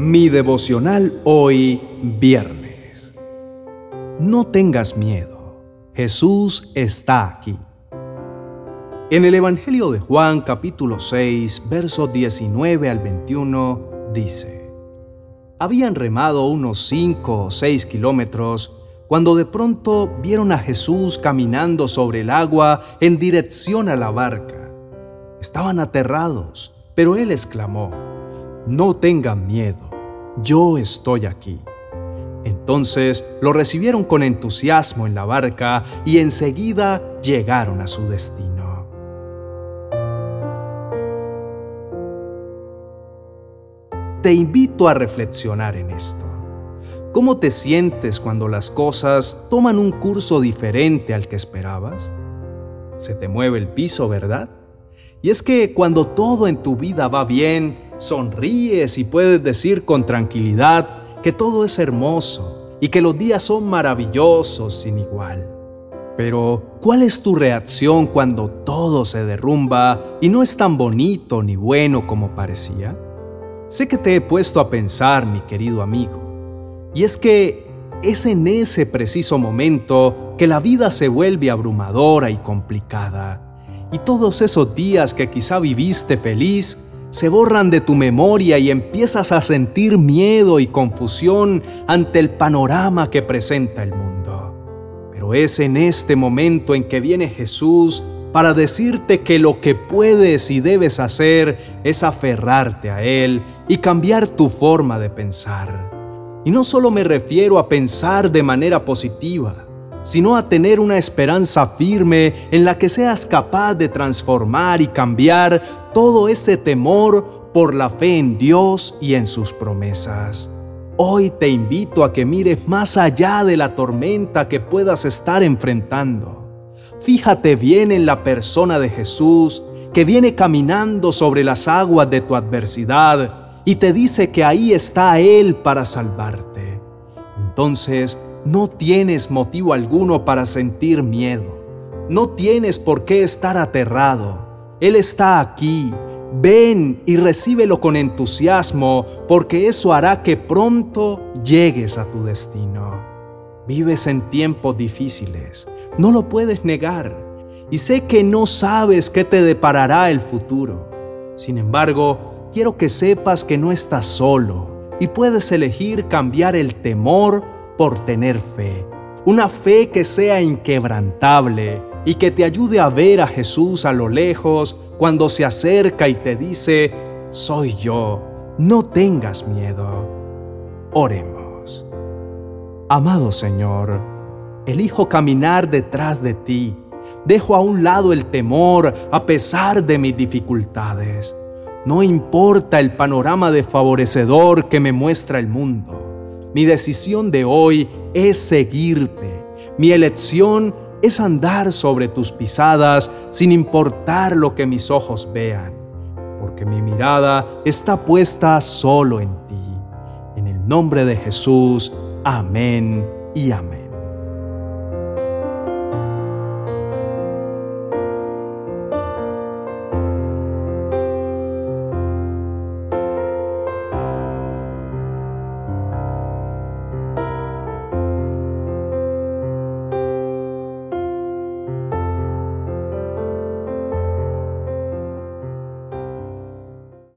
Mi devocional hoy viernes. No tengas miedo, Jesús está aquí. En el Evangelio de Juan capítulo 6, versos 19 al 21, dice, Habían remado unos 5 o 6 kilómetros cuando de pronto vieron a Jesús caminando sobre el agua en dirección a la barca. Estaban aterrados, pero él exclamó, No tengan miedo, yo estoy aquí. Entonces lo recibieron con entusiasmo en la barca y enseguida llegaron a su destino. Te invito a reflexionar en esto. ¿Cómo te sientes cuando las cosas toman un curso diferente al que esperabas? Se te mueve el piso, ¿verdad? Y es que cuando todo en tu vida va bien, sonríes y puedes decir con tranquilidad que todo es hermoso y que los días son maravillosos sin igual. Pero, ¿cuál es tu reacción cuando todo se derrumba y no es tan bonito ni bueno como parecía? Sé que te he puesto a pensar, mi querido amigo, y es que es en ese preciso momento que la vida se vuelve abrumadora y complicada. Y todos esos días que quizá viviste feliz se borran de tu memoria y empiezas a sentir miedo y confusión ante el panorama que presenta el mundo. Pero es en este momento en que viene Jesús para decirte que lo que puedes y debes hacer es aferrarte a Él y cambiar tu forma de pensar. Y no solo me refiero a pensar de manera positiva, sino a tener una esperanza firme en la que seas capaz de transformar y cambiar todo ese temor por la fe en Dios y en sus promesas. Hoy te invito a que mires más allá de la tormenta que puedas estar enfrentando. Fíjate bien en la persona de Jesús que viene caminando sobre las aguas de tu adversidad y te dice que ahí está Él para salvarte. Entonces no tienes motivo alguno para sentir miedo. No tienes por qué estar aterrado. Él está aquí. Ven y recíbelo con entusiasmo porque eso hará que pronto llegues a tu destino. Vives en tiempos difíciles, no lo puedes negar, y sé que no sabes qué te deparará el futuro. Sin embargo, quiero que sepas que no estás solo y puedes elegir cambiar el temor por tener fe. Una fe que sea inquebrantable y que te ayude a ver a Jesús a lo lejos cuando se acerca y te dice, soy yo, no tengas miedo. Oremos. Amado Señor, elijo caminar detrás de ti. Dejo a un lado el temor a pesar de mis dificultades. No importa el panorama desfavorecedor que me muestra el mundo. Mi decisión de hoy es seguirte. Mi elección es andar sobre tus pisadas sin importar lo que mis ojos vean, porque mi mirada está puesta solo en ti. En el nombre de Jesús, amén y amén.